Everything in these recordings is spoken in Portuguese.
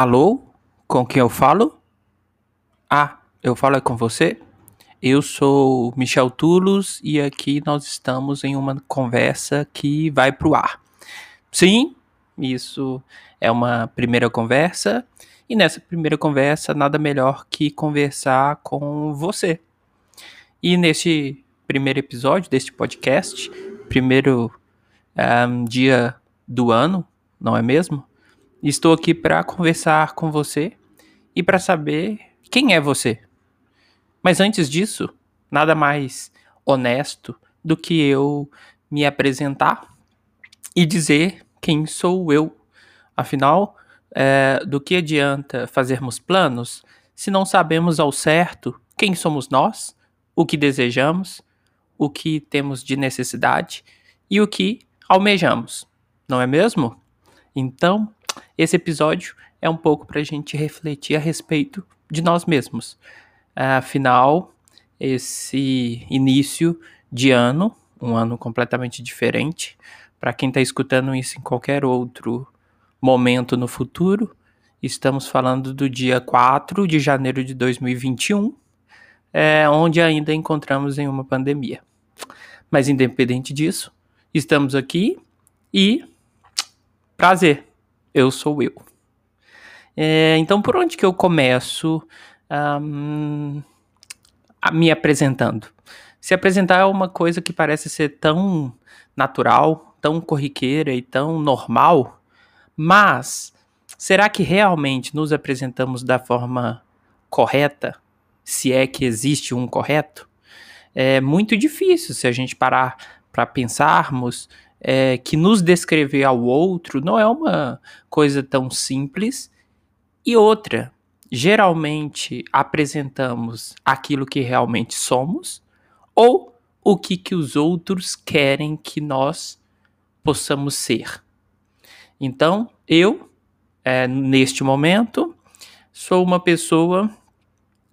Alô? Com quem eu falo? Ah, eu falo é com você? Eu sou Michel Tulos e aqui nós estamos em uma conversa que vai pro ar. Sim, isso é uma primeira conversa e nessa primeira conversa nada melhor que conversar com você. E neste primeiro episódio deste podcast, primeiro um, dia do ano, não é mesmo? Estou aqui para conversar com você e para saber quem é você. Mas antes disso, nada mais honesto do que eu me apresentar e dizer quem sou eu. Afinal, é, do que adianta fazermos planos se não sabemos ao certo quem somos nós, o que desejamos, o que temos de necessidade e o que almejamos, não é mesmo? Então, esse episódio é um pouco para a gente refletir a respeito de nós mesmos. Afinal, esse início de ano, um ano completamente diferente, para quem está escutando isso em qualquer outro momento no futuro, estamos falando do dia 4 de janeiro de 2021, é, onde ainda encontramos em uma pandemia. Mas independente disso, estamos aqui e prazer eu sou eu. É, então, por onde que eu começo um, me apresentando? Se apresentar é uma coisa que parece ser tão natural, tão corriqueira e tão normal, mas será que realmente nos apresentamos da forma correta? Se é que existe um correto? É muito difícil se a gente parar para pensarmos é, que nos descrever ao outro não é uma coisa tão simples. E outra, geralmente apresentamos aquilo que realmente somos ou o que, que os outros querem que nós possamos ser. Então, eu, é, neste momento, sou uma pessoa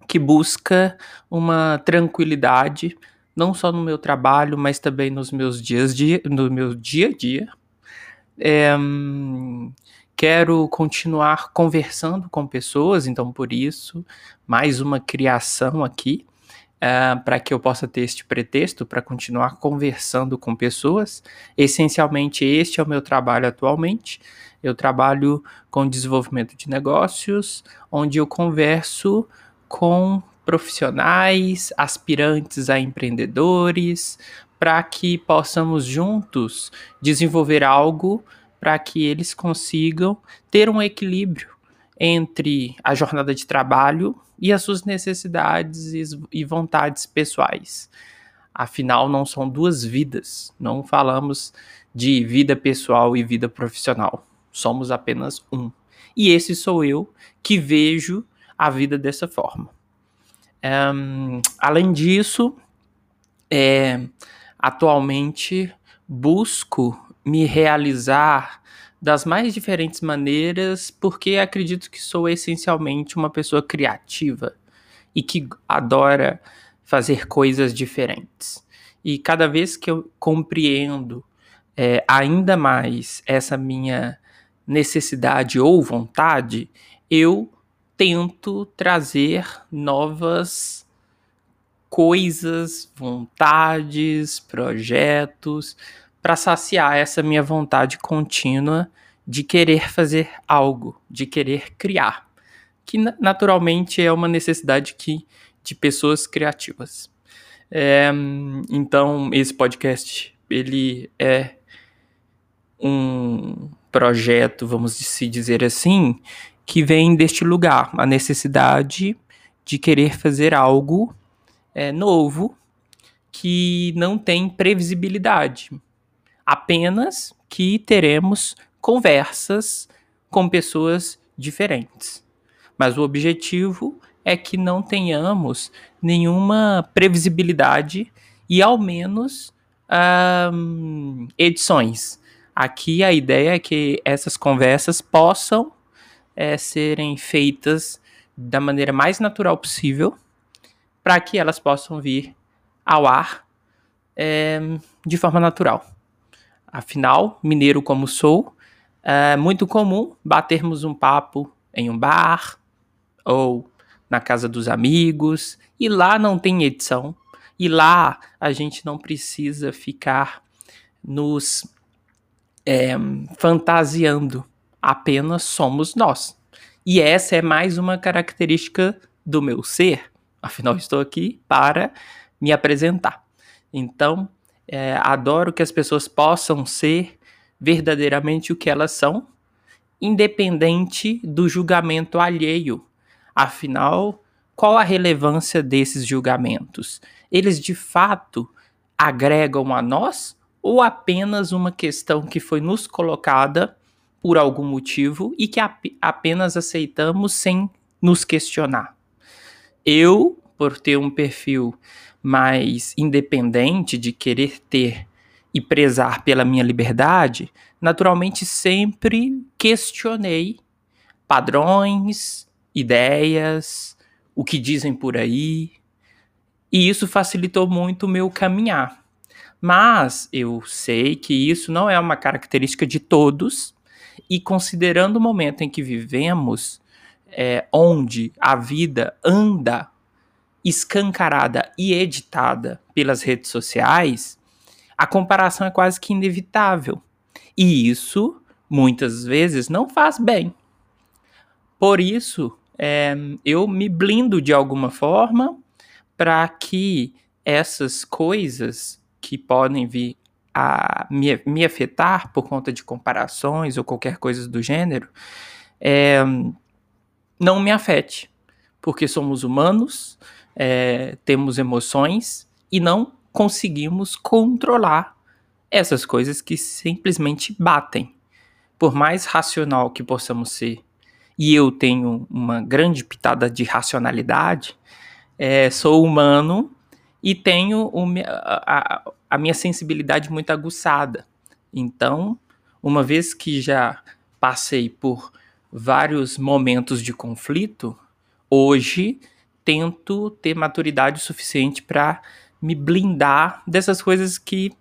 que busca uma tranquilidade não só no meu trabalho, mas também nos meus dias de, no meu dia a dia. É, quero continuar conversando com pessoas, então por isso, mais uma criação aqui, é, para que eu possa ter este pretexto para continuar conversando com pessoas. Essencialmente, este é o meu trabalho atualmente. Eu trabalho com desenvolvimento de negócios, onde eu converso com profissionais, aspirantes a empreendedores, para que possamos juntos desenvolver algo para que eles consigam ter um equilíbrio entre a jornada de trabalho e as suas necessidades e vontades pessoais. Afinal, não são duas vidas, não falamos de vida pessoal e vida profissional. Somos apenas um. E esse sou eu que vejo a vida dessa forma. Um, além disso, é, atualmente busco me realizar das mais diferentes maneiras, porque acredito que sou essencialmente uma pessoa criativa e que adora fazer coisas diferentes. E cada vez que eu compreendo é, ainda mais essa minha necessidade ou vontade, eu tento trazer novas coisas, vontades, projetos para saciar essa minha vontade contínua de querer fazer algo, de querer criar, que naturalmente é uma necessidade que, de pessoas criativas. É, então esse podcast ele é um projeto, vamos se dizer assim, que vem deste lugar, a necessidade de querer fazer algo é, novo que não tem previsibilidade. Apenas que teremos conversas com pessoas diferentes. Mas o objetivo é que não tenhamos nenhuma previsibilidade e ao menos edições. Aqui a ideia é que essas conversas possam é, serem feitas da maneira mais natural possível para que elas possam vir ao ar é, de forma natural. Afinal, mineiro como sou, é muito comum batermos um papo em um bar ou na casa dos amigos, e lá não tem edição, e lá a gente não precisa ficar nos é, fantasiando, apenas somos nós. E essa é mais uma característica do meu ser, afinal estou aqui para me apresentar. Então, é, adoro que as pessoas possam ser verdadeiramente o que elas são, independente do julgamento alheio. Afinal, qual a relevância desses julgamentos? Eles de fato agregam a nós ou apenas uma questão que foi nos colocada por algum motivo e que ap apenas aceitamos sem nos questionar? Eu, por ter um perfil mais independente de querer ter e prezar pela minha liberdade, naturalmente sempre questionei padrões, ideias, o que dizem por aí, e isso facilitou muito o meu caminhar. Mas eu sei que isso não é uma característica de todos, e considerando o momento em que vivemos, é, onde a vida anda escancarada e editada pelas redes sociais, a comparação é quase que inevitável. E isso, muitas vezes, não faz bem. Por isso, é, eu me blindo de alguma forma para que essas coisas que podem vir a me, me, afetar por conta de comparações ou qualquer coisa do gênero, é, não me afete. Porque somos humanos, é, temos emoções e não conseguimos controlar essas coisas que simplesmente batem. Por mais racional que possamos ser, e eu tenho uma grande pitada de racionalidade, é, sou humano e tenho a, a, a minha sensibilidade muito aguçada. Então, uma vez que já passei por vários momentos de conflito, hoje tento ter maturidade suficiente para me blindar dessas coisas que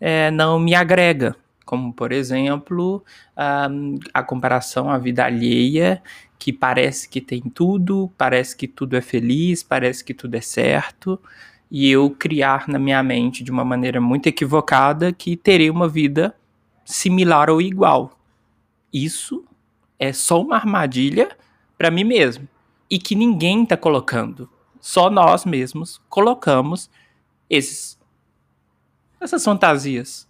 é, não me agrega, como por exemplo a, a comparação à vida alheia, que parece que tem tudo, parece que tudo é feliz, parece que tudo é certo, e eu criar na minha mente de uma maneira muito equivocada que terei uma vida similar ou igual. Isso é só uma armadilha para mim mesmo e que ninguém está colocando. Só nós mesmos colocamos esses, essas fantasias.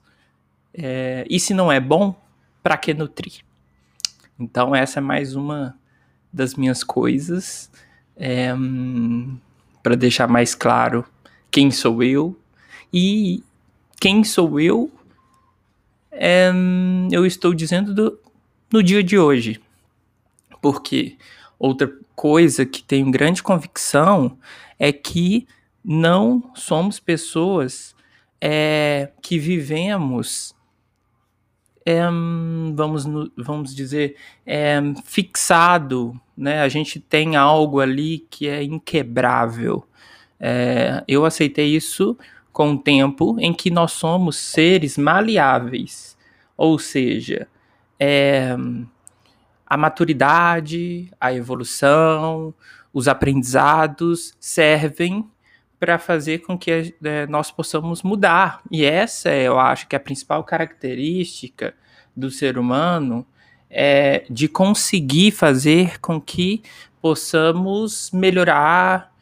É, e se não é bom, para que nutrir? Então, essa é mais uma das minhas coisas. É, para deixar mais claro quem sou eu. E quem sou eu, é, eu estou dizendo do, no dia de hoje. Porque outra coisa que tenho grande convicção é que não somos pessoas é, que vivemos, é, vamos, vamos dizer, é, fixado, né? A gente tem algo ali que é inquebrável. É, eu aceitei isso com o tempo em que nós somos seres maleáveis, ou seja, é, a maturidade, a evolução, os aprendizados servem para fazer com que é, nós possamos mudar. E essa, eu acho que é a principal característica do ser humano é de conseguir fazer com que possamos melhorar,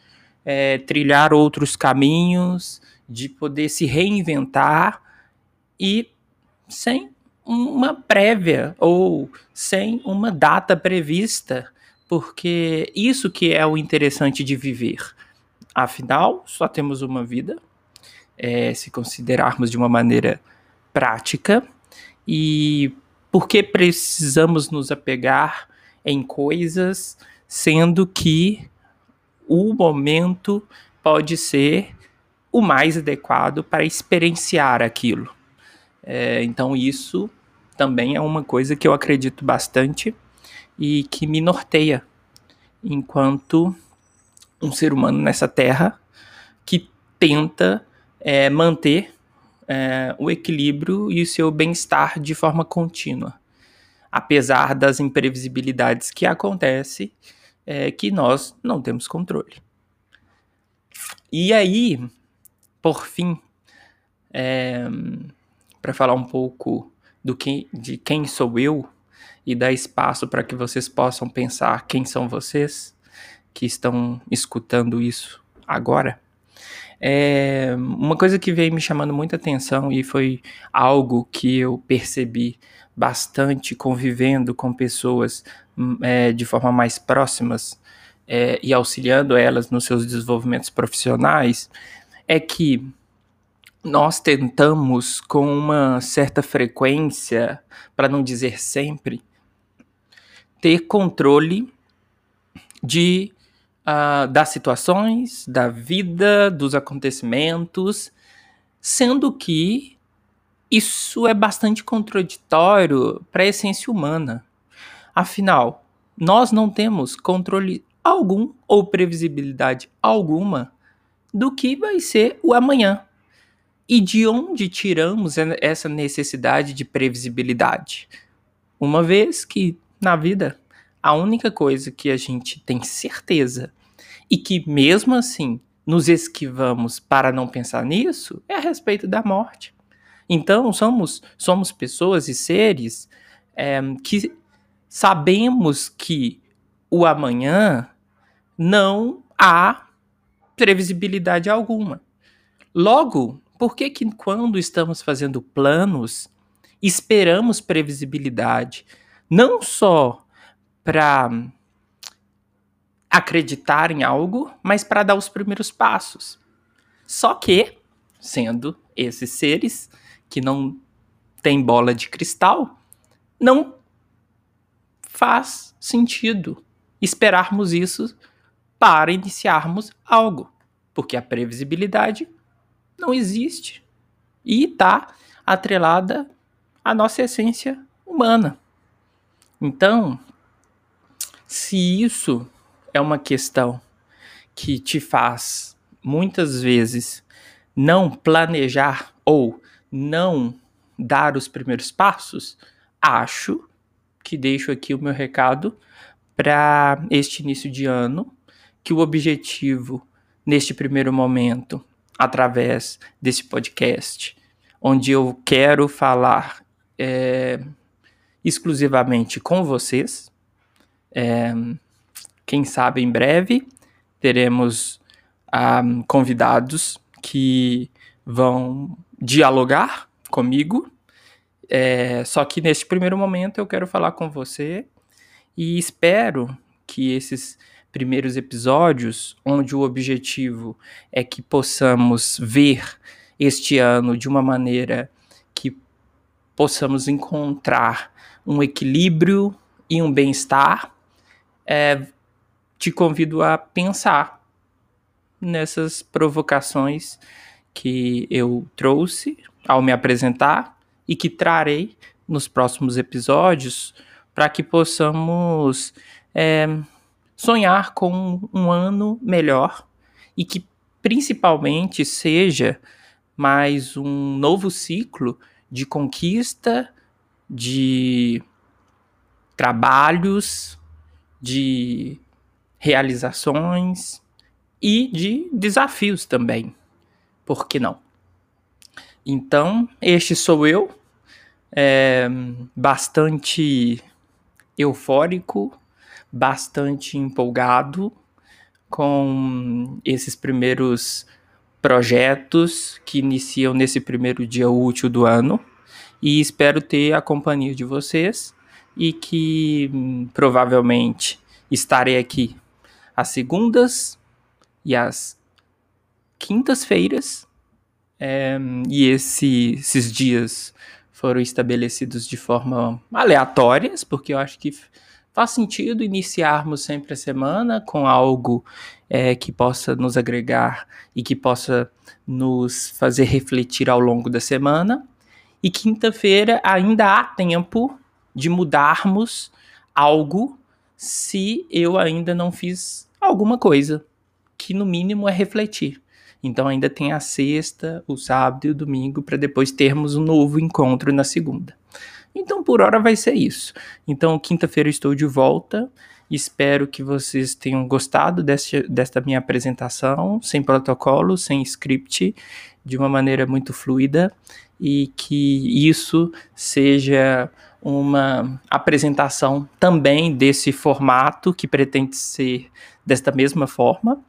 é, trilhar outros caminhos, de poder se reinventar e sem uma prévia ou sem uma data prevista, porque isso que é o interessante de viver. Afinal, só temos uma vida, é, se considerarmos de uma maneira prática, e por que precisamos nos apegar em coisas, sendo que o momento pode ser o mais adequado para experienciar aquilo. É, então, isso também é uma coisa que eu acredito bastante e que me norteia enquanto um ser humano nessa terra que tenta é, manter é, o equilíbrio e o seu bem-estar de forma contínua. apesar das imprevisibilidades que acontecem, é, que nós não temos controle. E aí, por fim, é, para falar um pouco do que, de quem sou eu e dar espaço para que vocês possam pensar quem são vocês que estão escutando isso agora. É, uma coisa que veio me chamando muita atenção e foi algo que eu percebi bastante convivendo com pessoas hum, é, de forma mais próximas é, e auxiliando elas nos seus desenvolvimentos profissionais é que nós tentamos com uma certa frequência, para não dizer sempre, ter controle de uh, das situações, da vida, dos acontecimentos, sendo que isso é bastante contraditório para a essência humana. Afinal, nós não temos controle algum ou previsibilidade alguma do que vai ser o amanhã. E de onde tiramos essa necessidade de previsibilidade? Uma vez que na vida a única coisa que a gente tem certeza e que mesmo assim nos esquivamos para não pensar nisso é a respeito da morte. Então somos somos pessoas e seres é, que sabemos que o amanhã não há previsibilidade alguma. Logo, por que que quando estamos fazendo planos esperamos previsibilidade? Não só para acreditar em algo, mas para dar os primeiros passos. Só que, sendo esses seres que não têm bola de cristal, não faz sentido esperarmos isso para iniciarmos algo, porque a previsibilidade não existe e está atrelada à nossa essência humana. Então, se isso é uma questão que te faz muitas vezes não planejar ou não dar os primeiros passos, acho que deixo aqui o meu recado para este início de ano, que o objetivo neste primeiro momento, através desse podcast, onde eu quero falar é, exclusivamente com vocês, é, quem sabe em breve teremos ah, convidados que vão dialogar comigo. É, só que neste primeiro momento eu quero falar com você e espero que esses primeiros episódios, onde o objetivo é que possamos ver este ano de uma maneira que possamos encontrar um equilíbrio e um bem-estar é, te convido a pensar nessas provocações que eu trouxe ao me apresentar e que trarei nos próximos episódios para que possamos é, sonhar com um ano melhor e que principalmente seja mais um novo ciclo de conquista, de trabalhos, de realizações e de desafios também. Por que não? Então, este sou eu, é, bastante eufórico, bastante empolgado com esses primeiros projetos que iniciam nesse primeiro dia útil do ano e espero ter a companhia de vocês e que hum, provavelmente estarei aqui às segundas e às quintas-feiras. É, e esse, esses dias foram estabelecidos de forma aleatórias, porque eu acho que faz sentido iniciarmos sempre a semana com algo é, que possa nos agregar e que possa nos fazer refletir ao longo da semana. E quinta-feira ainda há tempo de mudarmos algo se eu ainda não fiz alguma coisa, que no mínimo é refletir. Então ainda tem a sexta, o sábado e o domingo para depois termos um novo encontro na segunda. Então, por hora vai ser isso. Então, quinta-feira estou de volta. Espero que vocês tenham gostado deste, desta minha apresentação, sem protocolo, sem script, de uma maneira muito fluida, e que isso seja uma apresentação também desse formato que pretende ser desta mesma forma.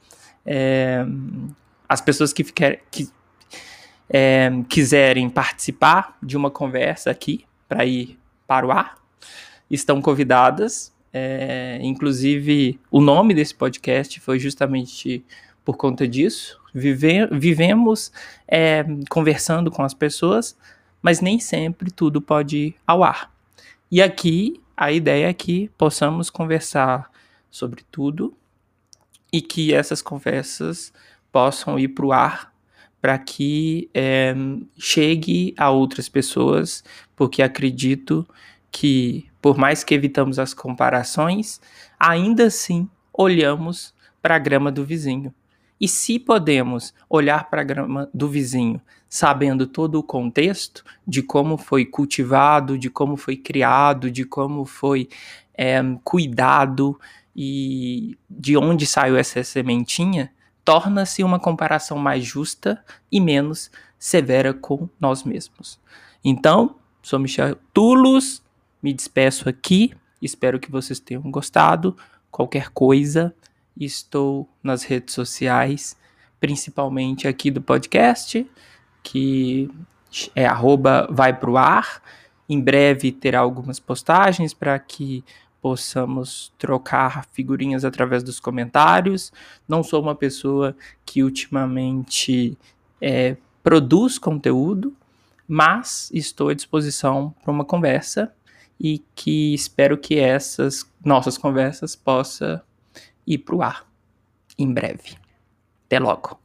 É, as pessoas que, fiquer, que é, quiserem participar de uma conversa aqui para ir para o ar estão convidadas. É, inclusive, o nome desse podcast foi justamente por conta disso. Vive, vivemos é, conversando com as pessoas, mas nem sempre tudo pode ir ao ar. E aqui a ideia é que possamos conversar sobre tudo e que essas conversas possam ir para o ar para que é, chegue a outras pessoas, porque acredito que, por mais que evitamos as comparações, ainda assim olhamos para a grama do vizinho. E se podemos olhar para a grama do vizinho sabendo todo o contexto de como foi cultivado, de como foi criado, de como foi é, cuidado e de onde saiu essa sementinha, torna-se uma comparação mais justa e menos severa com nós mesmos. Então, sou Michel Tulos, me despeço aqui, espero que vocês tenham gostado. Qualquer coisa, estou nas redes sociais, principalmente aqui do podcast que é arroba vai pro ar. Em breve terá algumas postagens para que possamos trocar figurinhas através dos comentários. Não sou uma pessoa que ultimamente é, produz conteúdo, mas estou à disposição para uma conversa e que espero que essas nossas conversas possam ir para o ar em breve. Até logo!